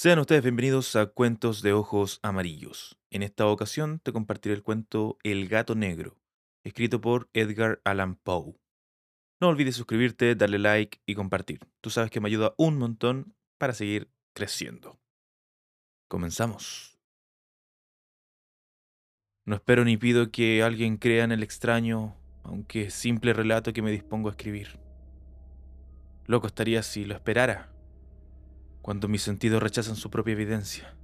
Sean ustedes bienvenidos a Cuentos de Ojos Amarillos. En esta ocasión te compartiré el cuento El gato negro, escrito por Edgar Allan Poe. No olvides suscribirte, darle like y compartir. Tú sabes que me ayuda un montón para seguir creciendo. Comenzamos. No espero ni pido que alguien crea en el extraño, aunque simple relato que me dispongo a escribir. Loco estaría si lo esperara cuando mis sentidos rechazan su propia evidencia.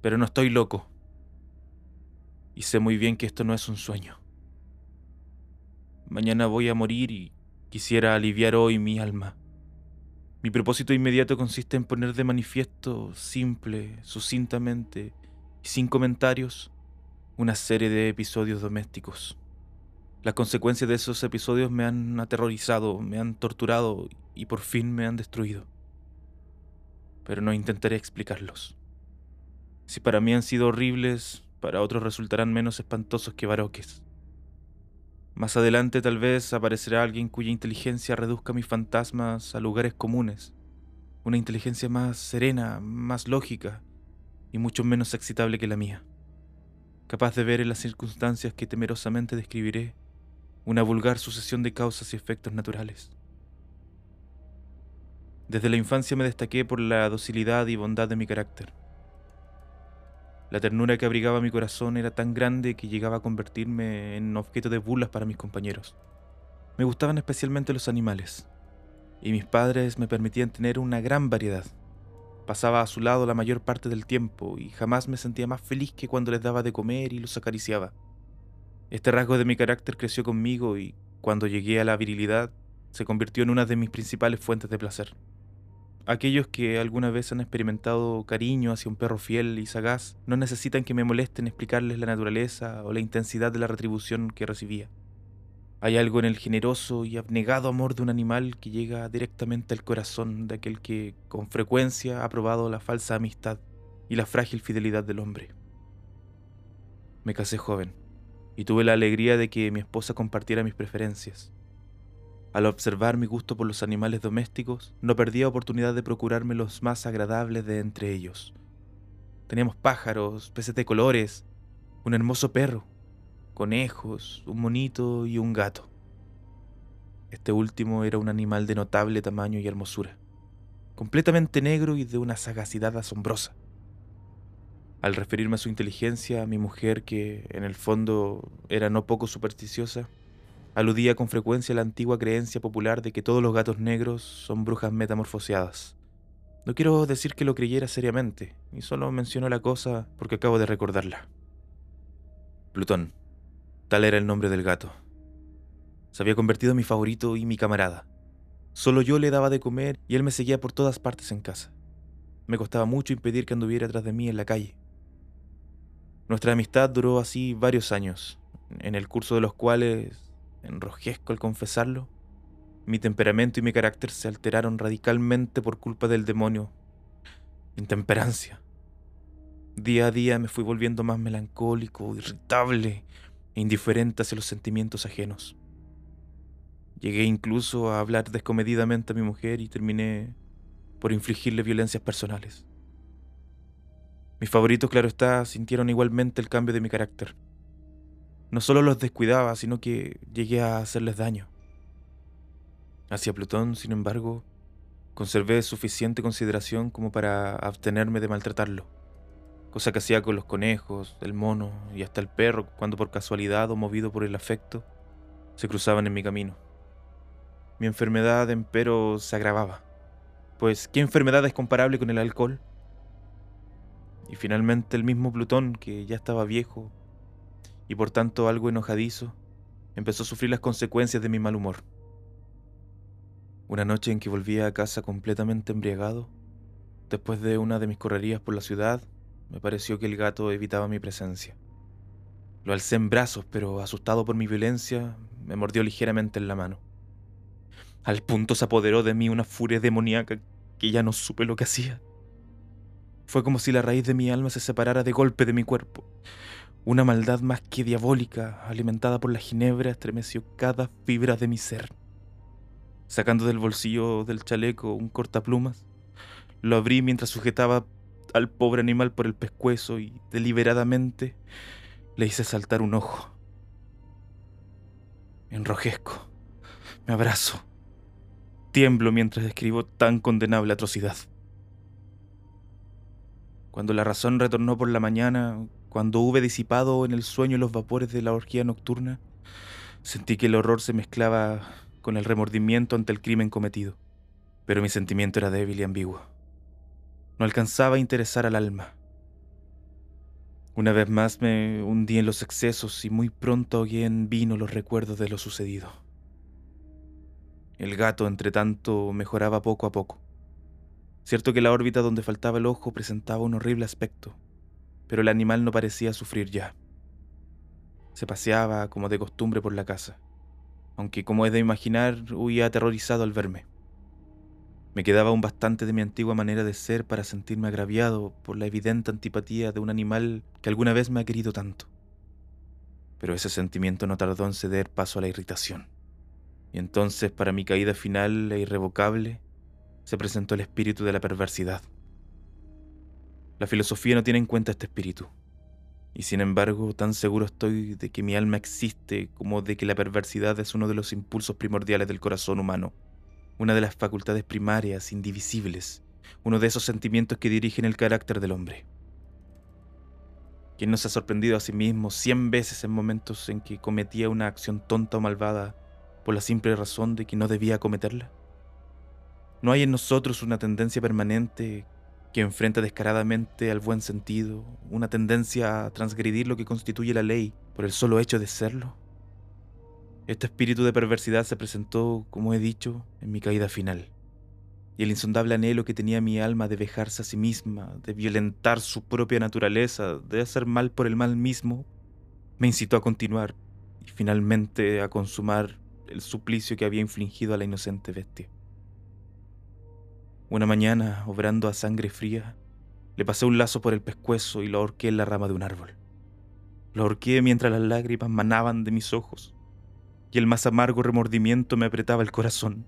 Pero no estoy loco. Y sé muy bien que esto no es un sueño. Mañana voy a morir y quisiera aliviar hoy mi alma. Mi propósito inmediato consiste en poner de manifiesto, simple, sucintamente y sin comentarios, una serie de episodios domésticos. Las consecuencias de esos episodios me han aterrorizado, me han torturado y por fin me han destruido pero no intentaré explicarlos. Si para mí han sido horribles, para otros resultarán menos espantosos que baroques. Más adelante tal vez aparecerá alguien cuya inteligencia reduzca mis fantasmas a lugares comunes, una inteligencia más serena, más lógica y mucho menos excitable que la mía, capaz de ver en las circunstancias que temerosamente describiré una vulgar sucesión de causas y efectos naturales. Desde la infancia me destaqué por la docilidad y bondad de mi carácter. La ternura que abrigaba mi corazón era tan grande que llegaba a convertirme en objeto de burlas para mis compañeros. Me gustaban especialmente los animales, y mis padres me permitían tener una gran variedad. Pasaba a su lado la mayor parte del tiempo y jamás me sentía más feliz que cuando les daba de comer y los acariciaba. Este rasgo de mi carácter creció conmigo y, cuando llegué a la virilidad, se convirtió en una de mis principales fuentes de placer. Aquellos que alguna vez han experimentado cariño hacia un perro fiel y sagaz no necesitan que me molesten explicarles la naturaleza o la intensidad de la retribución que recibía. Hay algo en el generoso y abnegado amor de un animal que llega directamente al corazón de aquel que con frecuencia ha probado la falsa amistad y la frágil fidelidad del hombre. Me casé joven y tuve la alegría de que mi esposa compartiera mis preferencias. Al observar mi gusto por los animales domésticos, no perdía oportunidad de procurarme los más agradables de entre ellos. Teníamos pájaros, peces de colores, un hermoso perro, conejos, un monito y un gato. Este último era un animal de notable tamaño y hermosura, completamente negro y de una sagacidad asombrosa. Al referirme a su inteligencia, mi mujer, que en el fondo era no poco supersticiosa, Aludía con frecuencia a la antigua creencia popular de que todos los gatos negros son brujas metamorfoseadas. No quiero decir que lo creyera seriamente, y solo menciono la cosa porque acabo de recordarla. Plutón. Tal era el nombre del gato. Se había convertido en mi favorito y mi camarada. Solo yo le daba de comer y él me seguía por todas partes en casa. Me costaba mucho impedir que anduviera tras de mí en la calle. Nuestra amistad duró así varios años, en el curso de los cuales enrojezco al confesarlo, mi temperamento y mi carácter se alteraron radicalmente por culpa del demonio. Intemperancia. Día a día me fui volviendo más melancólico, irritable e indiferente hacia los sentimientos ajenos. Llegué incluso a hablar descomedidamente a mi mujer y terminé por infligirle violencias personales. Mis favoritos, claro está, sintieron igualmente el cambio de mi carácter. No solo los descuidaba, sino que llegué a hacerles daño. Hacia Plutón, sin embargo, conservé suficiente consideración como para abstenerme de maltratarlo, cosa que hacía con los conejos, el mono y hasta el perro cuando por casualidad o movido por el afecto se cruzaban en mi camino. Mi enfermedad, empero, se agravaba, pues ¿qué enfermedad es comparable con el alcohol? Y finalmente el mismo Plutón, que ya estaba viejo, y por tanto algo enojadizo, empezó a sufrir las consecuencias de mi mal humor. Una noche en que volvía a casa completamente embriagado, después de una de mis correrías por la ciudad, me pareció que el gato evitaba mi presencia. Lo alcé en brazos, pero asustado por mi violencia, me mordió ligeramente en la mano. Al punto se apoderó de mí una furia demoníaca que ya no supe lo que hacía. Fue como si la raíz de mi alma se separara de golpe de mi cuerpo. Una maldad más que diabólica, alimentada por la ginebra, estremeció cada fibra de mi ser. Sacando del bolsillo del chaleco un cortaplumas, Lo abrí mientras sujetaba al pobre animal por el pescuezo y deliberadamente le hice saltar un ojo. Enrojezco, me abrazo, tiemblo mientras escribo tan condenable atrocidad. Cuando la razón retornó por la mañana, cuando hube disipado en el sueño los vapores de la orgía nocturna, sentí que el horror se mezclaba con el remordimiento ante el crimen cometido, pero mi sentimiento era débil y ambiguo. No alcanzaba a interesar al alma. Una vez más me hundí en los excesos y muy pronto ahogué en vino los recuerdos de lo sucedido. El gato, entre tanto, mejoraba poco a poco. Cierto que la órbita donde faltaba el ojo presentaba un horrible aspecto, pero el animal no parecía sufrir ya. Se paseaba como de costumbre por la casa, aunque como es de imaginar, huía aterrorizado al verme. Me quedaba aún bastante de mi antigua manera de ser para sentirme agraviado por la evidente antipatía de un animal que alguna vez me ha querido tanto. Pero ese sentimiento no tardó en ceder paso a la irritación. Y entonces, para mi caída final e irrevocable, se presentó el espíritu de la perversidad. La filosofía no tiene en cuenta este espíritu, y sin embargo tan seguro estoy de que mi alma existe como de que la perversidad es uno de los impulsos primordiales del corazón humano una de las facultades primarias, indivisibles, uno de esos sentimientos que dirigen el carácter del hombre. ¿Quién no se ha sorprendido a sí mismo cien veces en momentos en que cometía una acción tonta o malvada por la simple razón de que no debía cometerla? ¿No hay en nosotros una tendencia permanente que enfrenta descaradamente al buen sentido, una tendencia a transgredir lo que constituye la ley por el solo hecho de serlo? Este espíritu de perversidad se presentó, como he dicho, en mi caída final. Y el insondable anhelo que tenía mi alma de vejarse a sí misma, de violentar su propia naturaleza, de hacer mal por el mal mismo, me incitó a continuar y finalmente a consumar el suplicio que había infligido a la inocente bestia. Una mañana, obrando a sangre fría, le pasé un lazo por el pescuezo y lo ahorqué en la rama de un árbol. Lo ahorqué mientras las lágrimas manaban de mis ojos y el más amargo remordimiento me apretaba el corazón.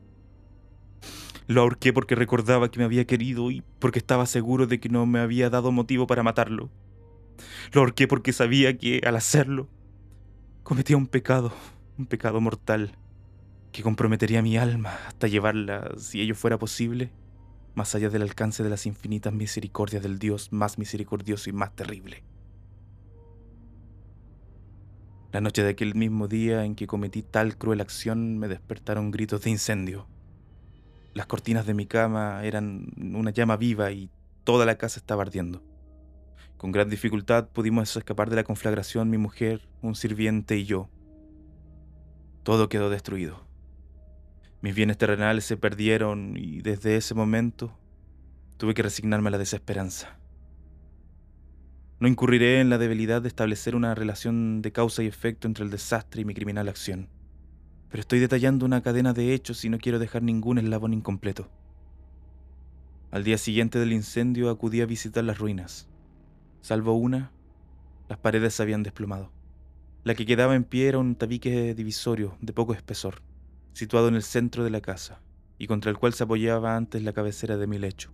Lo ahorqué porque recordaba que me había querido y porque estaba seguro de que no me había dado motivo para matarlo. Lo ahorqué porque sabía que, al hacerlo, cometía un pecado, un pecado mortal, que comprometería mi alma hasta llevarla, si ello fuera posible, más allá del alcance de las infinitas misericordias del Dios más misericordioso y más terrible. La noche de aquel mismo día en que cometí tal cruel acción me despertaron gritos de incendio. Las cortinas de mi cama eran una llama viva y toda la casa estaba ardiendo. Con gran dificultad pudimos escapar de la conflagración mi mujer, un sirviente y yo. Todo quedó destruido. Mis bienes terrenales se perdieron y desde ese momento tuve que resignarme a la desesperanza. No incurriré en la debilidad de establecer una relación de causa y efecto entre el desastre y mi criminal acción, pero estoy detallando una cadena de hechos y no quiero dejar ningún eslabón incompleto. Al día siguiente del incendio acudí a visitar las ruinas. Salvo una, las paredes se habían desplomado. La que quedaba en pie era un tabique divisorio de poco espesor, situado en el centro de la casa, y contra el cual se apoyaba antes la cabecera de mi lecho.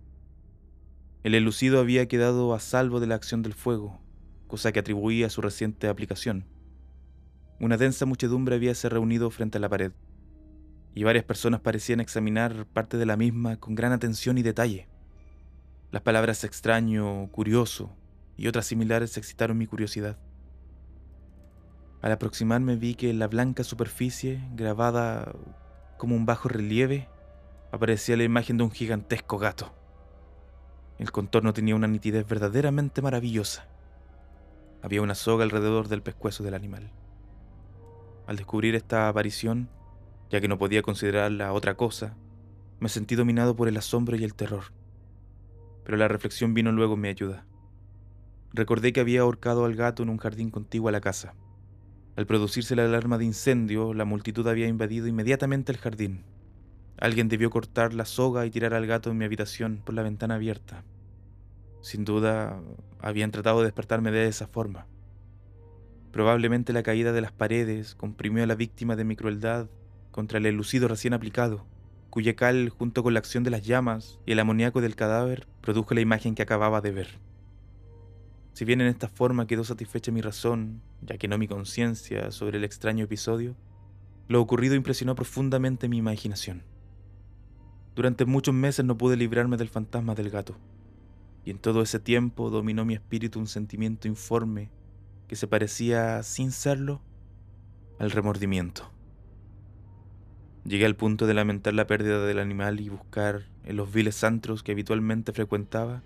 El elucido había quedado a salvo de la acción del fuego, cosa que atribuía a su reciente aplicación. Una densa muchedumbre habíase reunido frente a la pared, y varias personas parecían examinar parte de la misma con gran atención y detalle. Las palabras extraño, curioso y otras similares excitaron mi curiosidad. Al aproximarme vi que en la blanca superficie, grabada como un bajo relieve, aparecía la imagen de un gigantesco gato. El contorno tenía una nitidez verdaderamente maravillosa. Había una soga alrededor del pescuezo del animal. Al descubrir esta aparición, ya que no podía considerarla otra cosa, me sentí dominado por el asombro y el terror. Pero la reflexión vino luego en mi ayuda. Recordé que había ahorcado al gato en un jardín contiguo a la casa. Al producirse la alarma de incendio, la multitud había invadido inmediatamente el jardín, Alguien debió cortar la soga y tirar al gato en mi habitación por la ventana abierta. Sin duda, habían tratado de despertarme de esa forma. Probablemente la caída de las paredes comprimió a la víctima de mi crueldad contra el elucido recién aplicado, cuya cal, junto con la acción de las llamas y el amoníaco del cadáver, produjo la imagen que acababa de ver. Si bien en esta forma quedó satisfecha mi razón, ya que no mi conciencia, sobre el extraño episodio, lo ocurrido impresionó profundamente mi imaginación. Durante muchos meses no pude librarme del fantasma del gato, y en todo ese tiempo dominó mi espíritu un sentimiento informe que se parecía, sin serlo, al remordimiento. Llegué al punto de lamentar la pérdida del animal y buscar, en los viles antros que habitualmente frecuentaba,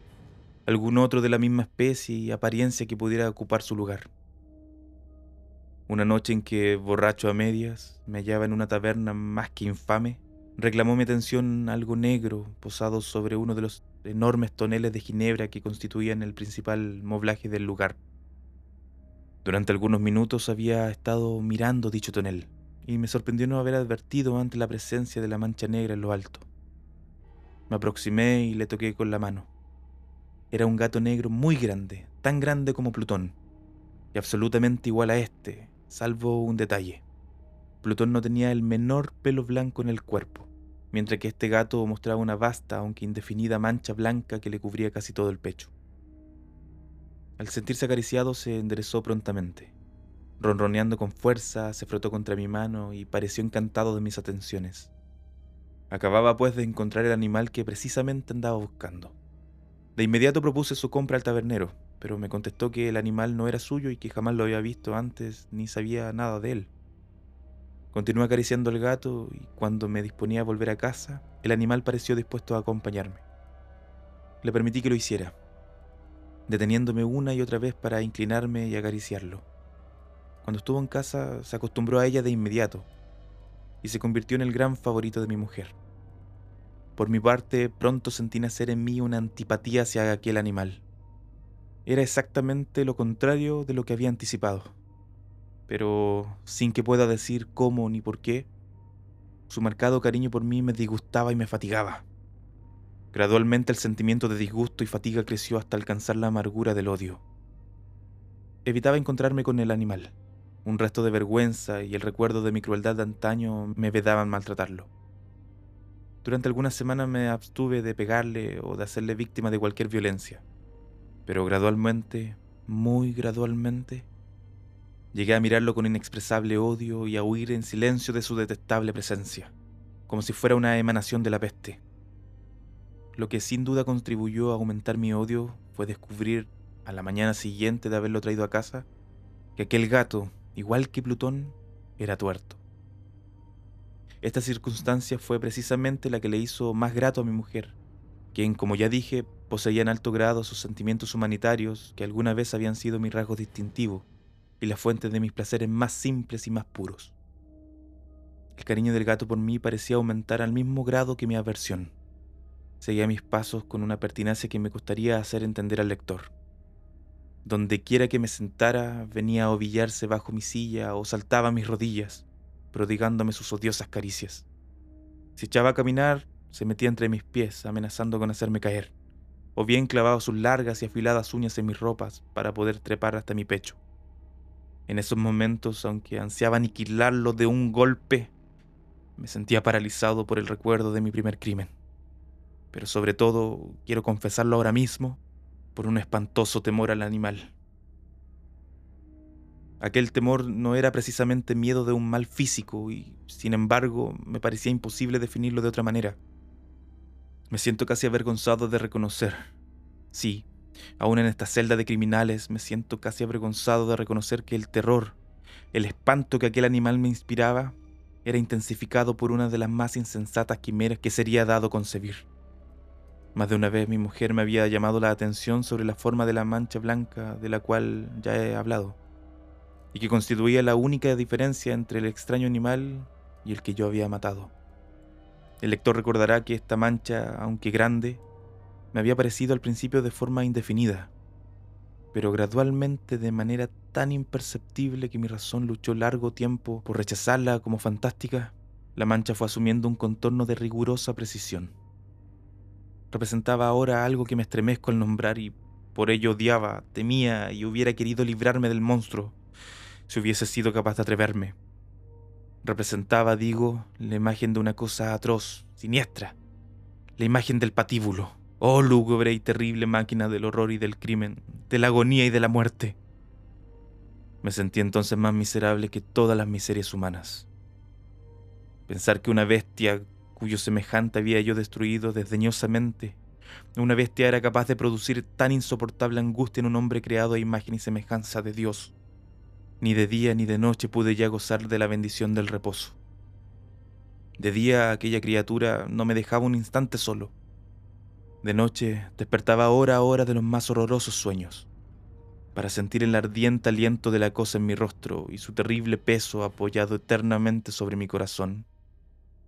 algún otro de la misma especie y apariencia que pudiera ocupar su lugar. Una noche en que, borracho a medias, me hallaba en una taberna más que infame, reclamó mi atención algo negro posado sobre uno de los enormes toneles de ginebra que constituían el principal moblaje del lugar. Durante algunos minutos había estado mirando dicho tonel, y me sorprendió no haber advertido antes la presencia de la mancha negra en lo alto. Me aproximé y le toqué con la mano. Era un gato negro muy grande, tan grande como Plutón, y absolutamente igual a este, salvo un detalle. Plutón no tenía el menor pelo blanco en el cuerpo, mientras que este gato mostraba una vasta, aunque indefinida mancha blanca que le cubría casi todo el pecho. Al sentirse acariciado se enderezó prontamente. Ronroneando con fuerza, se frotó contra mi mano y pareció encantado de mis atenciones. Acababa pues de encontrar el animal que precisamente andaba buscando. De inmediato propuse su compra al tabernero, pero me contestó que el animal no era suyo y que jamás lo había visto antes ni sabía nada de él. Continué acariciando al gato y cuando me disponía a volver a casa, el animal pareció dispuesto a acompañarme. Le permití que lo hiciera, deteniéndome una y otra vez para inclinarme y acariciarlo. Cuando estuvo en casa se acostumbró a ella de inmediato y se convirtió en el gran favorito de mi mujer. Por mi parte, pronto sentí nacer en mí una antipatía hacia aquel animal. Era exactamente lo contrario de lo que había anticipado. Pero, sin que pueda decir cómo ni por qué, su marcado cariño por mí me disgustaba y me fatigaba. Gradualmente el sentimiento de disgusto y fatiga creció hasta alcanzar la amargura del odio. Evitaba encontrarme con el animal. Un resto de vergüenza y el recuerdo de mi crueldad de antaño me vedaban maltratarlo. Durante algunas semanas me abstuve de pegarle o de hacerle víctima de cualquier violencia. Pero gradualmente, muy gradualmente, llegué a mirarlo con inexpresable odio y a huir en silencio de su detestable presencia, como si fuera una emanación de la peste. Lo que sin duda contribuyó a aumentar mi odio fue descubrir, a la mañana siguiente de haberlo traído a casa, que aquel gato, igual que Plutón, era tuerto. Esta circunstancia fue precisamente la que le hizo más grato a mi mujer, quien, como ya dije, poseía en alto grado sus sentimientos humanitarios que alguna vez habían sido mi rasgo distintivo y la fuente de mis placeres más simples y más puros. El cariño del gato por mí parecía aumentar al mismo grado que mi aversión. Seguía mis pasos con una pertinacia que me costaría hacer entender al lector. Donde quiera que me sentara, venía a ovillarse bajo mi silla o saltaba a mis rodillas, prodigándome sus odiosas caricias. Si echaba a caminar, se metía entre mis pies, amenazando con hacerme caer, o bien clavaba sus largas y afiladas uñas en mis ropas para poder trepar hasta mi pecho. En esos momentos, aunque ansiaba aniquilarlo de un golpe, me sentía paralizado por el recuerdo de mi primer crimen. Pero sobre todo, quiero confesarlo ahora mismo, por un espantoso temor al animal. Aquel temor no era precisamente miedo de un mal físico y, sin embargo, me parecía imposible definirlo de otra manera. Me siento casi avergonzado de reconocer. Sí, aún en esta celda de criminales me siento casi avergonzado de reconocer que el terror, el espanto que aquel animal me inspiraba, era intensificado por una de las más insensatas quimeras que sería dado concebir. Más de una vez mi mujer me había llamado la atención sobre la forma de la mancha blanca de la cual ya he hablado, y que constituía la única diferencia entre el extraño animal y el que yo había matado. El lector recordará que esta mancha, aunque grande, me había parecido al principio de forma indefinida, pero gradualmente de manera tan imperceptible que mi razón luchó largo tiempo por rechazarla como fantástica, la mancha fue asumiendo un contorno de rigurosa precisión. Representaba ahora algo que me estremezco al nombrar y por ello odiaba, temía y hubiera querido librarme del monstruo, si hubiese sido capaz de atreverme representaba, digo, la imagen de una cosa atroz, siniestra, la imagen del patíbulo. Oh lúgubre y terrible máquina del horror y del crimen, de la agonía y de la muerte. Me sentí entonces más miserable que todas las miserias humanas. Pensar que una bestia cuyo semejante había yo destruido desdeñosamente, una bestia era capaz de producir tan insoportable angustia en un hombre creado a imagen y semejanza de Dios. Ni de día ni de noche pude ya gozar de la bendición del reposo. De día aquella criatura no me dejaba un instante solo de noche despertaba hora a hora de los más horrorosos sueños, para sentir el ardiente aliento de la cosa en mi rostro y su terrible peso apoyado eternamente sobre mi corazón,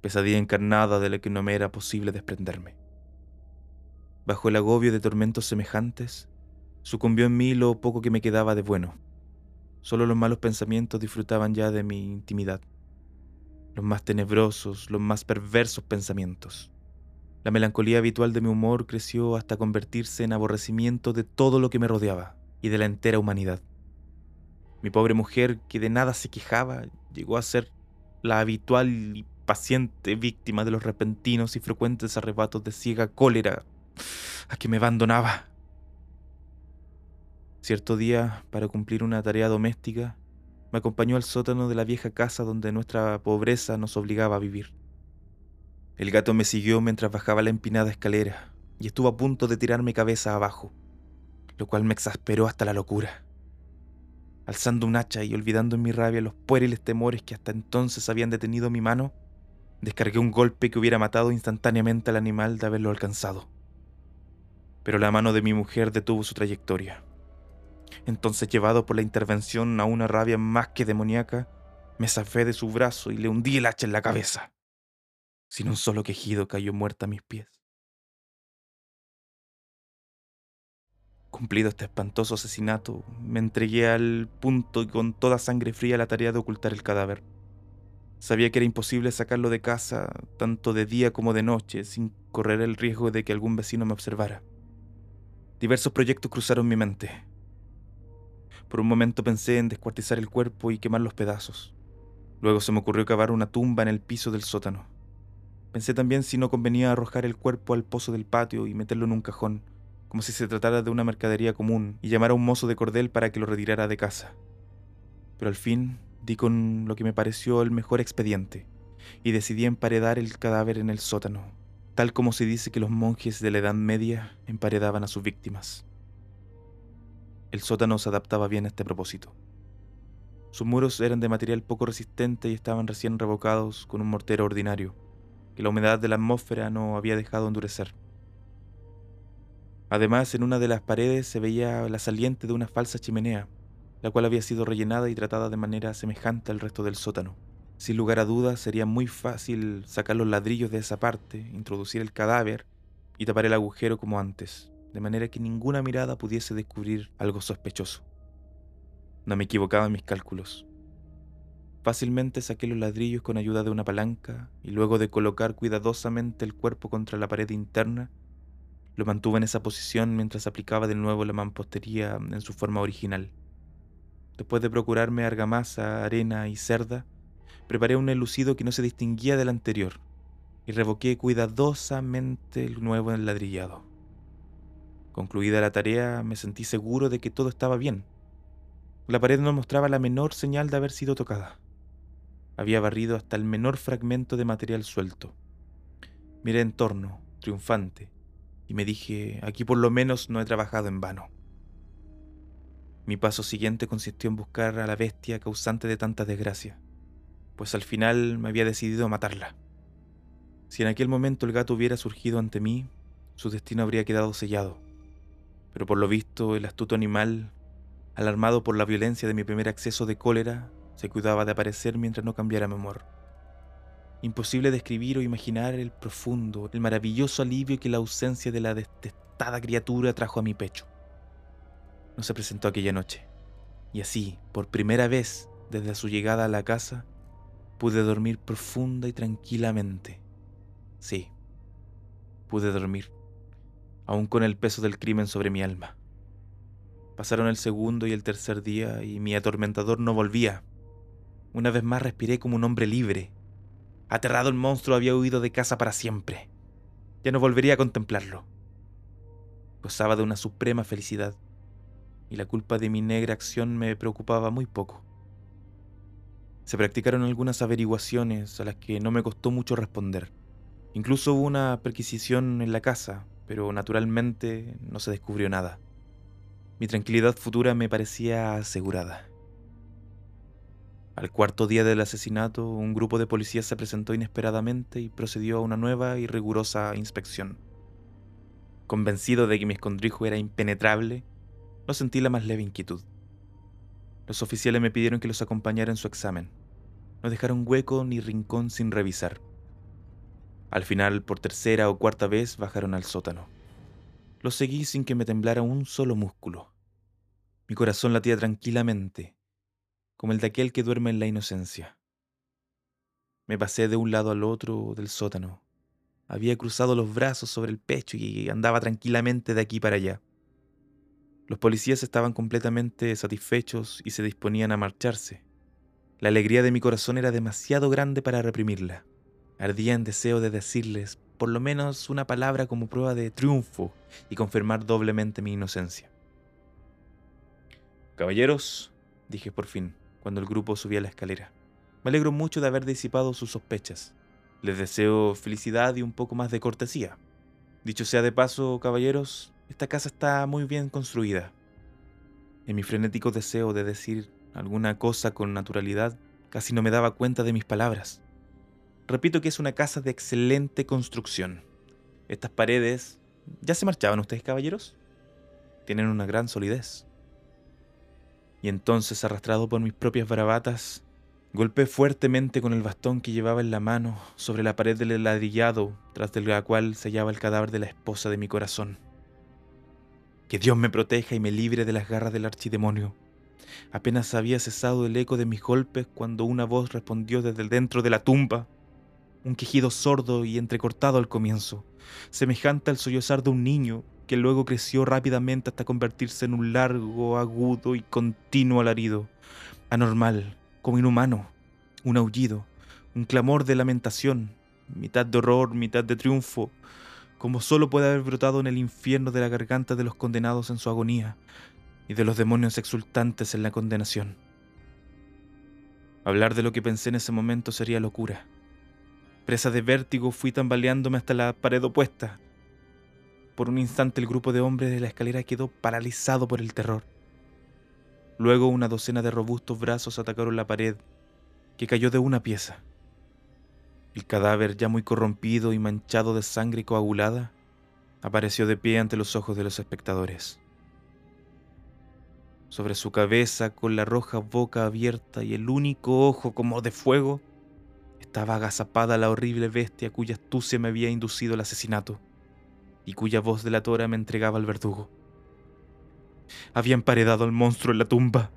pesadilla encarnada de la que no me era posible desprenderme. Bajo el agobio de tormentos semejantes, sucumbió en mí lo poco que me quedaba de bueno. Solo los malos pensamientos disfrutaban ya de mi intimidad, los más tenebrosos, los más perversos pensamientos. La melancolía habitual de mi humor creció hasta convertirse en aborrecimiento de todo lo que me rodeaba y de la entera humanidad. Mi pobre mujer, que de nada se quejaba, llegó a ser la habitual y paciente víctima de los repentinos y frecuentes arrebatos de ciega cólera a que me abandonaba. Cierto día, para cumplir una tarea doméstica, me acompañó al sótano de la vieja casa donde nuestra pobreza nos obligaba a vivir. El gato me siguió mientras bajaba la empinada escalera y estuvo a punto de tirarme cabeza abajo, lo cual me exasperó hasta la locura. Alzando un hacha y olvidando en mi rabia los pueriles temores que hasta entonces habían detenido mi mano, descargué un golpe que hubiera matado instantáneamente al animal de haberlo alcanzado. Pero la mano de mi mujer detuvo su trayectoria. Entonces, llevado por la intervención a una rabia más que demoníaca, me zafé de su brazo y le hundí el hacha en la cabeza. Sin un solo quejido cayó muerta a mis pies. Cumplido este espantoso asesinato, me entregué al punto y con toda sangre fría la tarea de ocultar el cadáver. Sabía que era imposible sacarlo de casa, tanto de día como de noche, sin correr el riesgo de que algún vecino me observara. Diversos proyectos cruzaron mi mente. Por un momento pensé en descuartizar el cuerpo y quemar los pedazos. Luego se me ocurrió cavar una tumba en el piso del sótano. Pensé también si no convenía arrojar el cuerpo al pozo del patio y meterlo en un cajón, como si se tratara de una mercadería común, y llamar a un mozo de cordel para que lo retirara de casa. Pero al fin di con lo que me pareció el mejor expediente, y decidí emparedar el cadáver en el sótano, tal como se dice que los monjes de la Edad Media emparedaban a sus víctimas. El sótano se adaptaba bien a este propósito. Sus muros eran de material poco resistente y estaban recién revocados con un mortero ordinario, que la humedad de la atmósfera no había dejado endurecer. Además, en una de las paredes se veía la saliente de una falsa chimenea, la cual había sido rellenada y tratada de manera semejante al resto del sótano. Sin lugar a dudas, sería muy fácil sacar los ladrillos de esa parte, introducir el cadáver y tapar el agujero como antes, de manera que ninguna mirada pudiese descubrir algo sospechoso. No me equivocaba en mis cálculos. Fácilmente saqué los ladrillos con ayuda de una palanca y luego de colocar cuidadosamente el cuerpo contra la pared interna, lo mantuve en esa posición mientras aplicaba de nuevo la mampostería en su forma original. Después de procurarme argamasa, arena y cerda, preparé un elucido que no se distinguía del anterior y revoqué cuidadosamente el nuevo enladrillado. Concluida la tarea, me sentí seguro de que todo estaba bien. La pared no mostraba la menor señal de haber sido tocada. Había barrido hasta el menor fragmento de material suelto. Miré en torno, triunfante, y me dije, aquí por lo menos no he trabajado en vano. Mi paso siguiente consistió en buscar a la bestia causante de tanta desgracia, pues al final me había decidido a matarla. Si en aquel momento el gato hubiera surgido ante mí, su destino habría quedado sellado. Pero por lo visto, el astuto animal, alarmado por la violencia de mi primer acceso de cólera, se cuidaba de aparecer mientras no cambiara mi humor. Imposible describir o imaginar el profundo, el maravilloso alivio que la ausencia de la detestada criatura trajo a mi pecho. No se presentó aquella noche, y así, por primera vez desde su llegada a la casa, pude dormir profunda y tranquilamente. Sí, pude dormir, aún con el peso del crimen sobre mi alma. Pasaron el segundo y el tercer día y mi atormentador no volvía. Una vez más respiré como un hombre libre. Aterrado el monstruo había huido de casa para siempre. Ya no volvería a contemplarlo. Gozaba de una suprema felicidad, y la culpa de mi negra acción me preocupaba muy poco. Se practicaron algunas averiguaciones a las que no me costó mucho responder. Incluso hubo una perquisición en la casa, pero naturalmente no se descubrió nada. Mi tranquilidad futura me parecía asegurada. Al cuarto día del asesinato, un grupo de policías se presentó inesperadamente y procedió a una nueva y rigurosa inspección. Convencido de que mi escondrijo era impenetrable, no sentí la más leve inquietud. Los oficiales me pidieron que los acompañara en su examen. No dejaron hueco ni rincón sin revisar. Al final, por tercera o cuarta vez, bajaron al sótano. Los seguí sin que me temblara un solo músculo. Mi corazón latía tranquilamente, como el de aquel que duerme en la inocencia. Me pasé de un lado al otro del sótano. Había cruzado los brazos sobre el pecho y andaba tranquilamente de aquí para allá. Los policías estaban completamente satisfechos y se disponían a marcharse. La alegría de mi corazón era demasiado grande para reprimirla. Ardía en deseo de decirles por lo menos una palabra como prueba de triunfo y confirmar doblemente mi inocencia. Caballeros, dije por fin, cuando el grupo subía la escalera. Me alegro mucho de haber disipado sus sospechas. Les deseo felicidad y un poco más de cortesía. Dicho sea de paso, caballeros, esta casa está muy bien construida. En mi frenético deseo de decir alguna cosa con naturalidad, casi no me daba cuenta de mis palabras. Repito que es una casa de excelente construcción. Estas paredes... ¿Ya se marchaban ustedes, caballeros? Tienen una gran solidez y entonces, arrastrado por mis propias bravatas, golpeé fuertemente con el bastón que llevaba en la mano sobre la pared del ladrillado tras de la cual se hallaba el cadáver de la esposa de mi corazón. Que Dios me proteja y me libre de las garras del archidemonio. Apenas había cesado el eco de mis golpes cuando una voz respondió desde dentro de la tumba. Un quejido sordo y entrecortado al comienzo, semejante al sollozar de un niño que luego creció rápidamente hasta convertirse en un largo, agudo y continuo alarido, anormal, como inhumano, un aullido, un clamor de lamentación, mitad de horror, mitad de triunfo, como solo puede haber brotado en el infierno de la garganta de los condenados en su agonía y de los demonios exultantes en la condenación. Hablar de lo que pensé en ese momento sería locura. Presa de vértigo fui tambaleándome hasta la pared opuesta, por un instante el grupo de hombres de la escalera quedó paralizado por el terror. Luego una docena de robustos brazos atacaron la pared, que cayó de una pieza. El cadáver, ya muy corrompido y manchado de sangre coagulada, apareció de pie ante los ojos de los espectadores. Sobre su cabeza, con la roja boca abierta y el único ojo como de fuego, estaba agazapada la horrible bestia cuya astucia me había inducido al asesinato y cuya voz delatora me entregaba al verdugo. Había emparedado al monstruo en la tumba.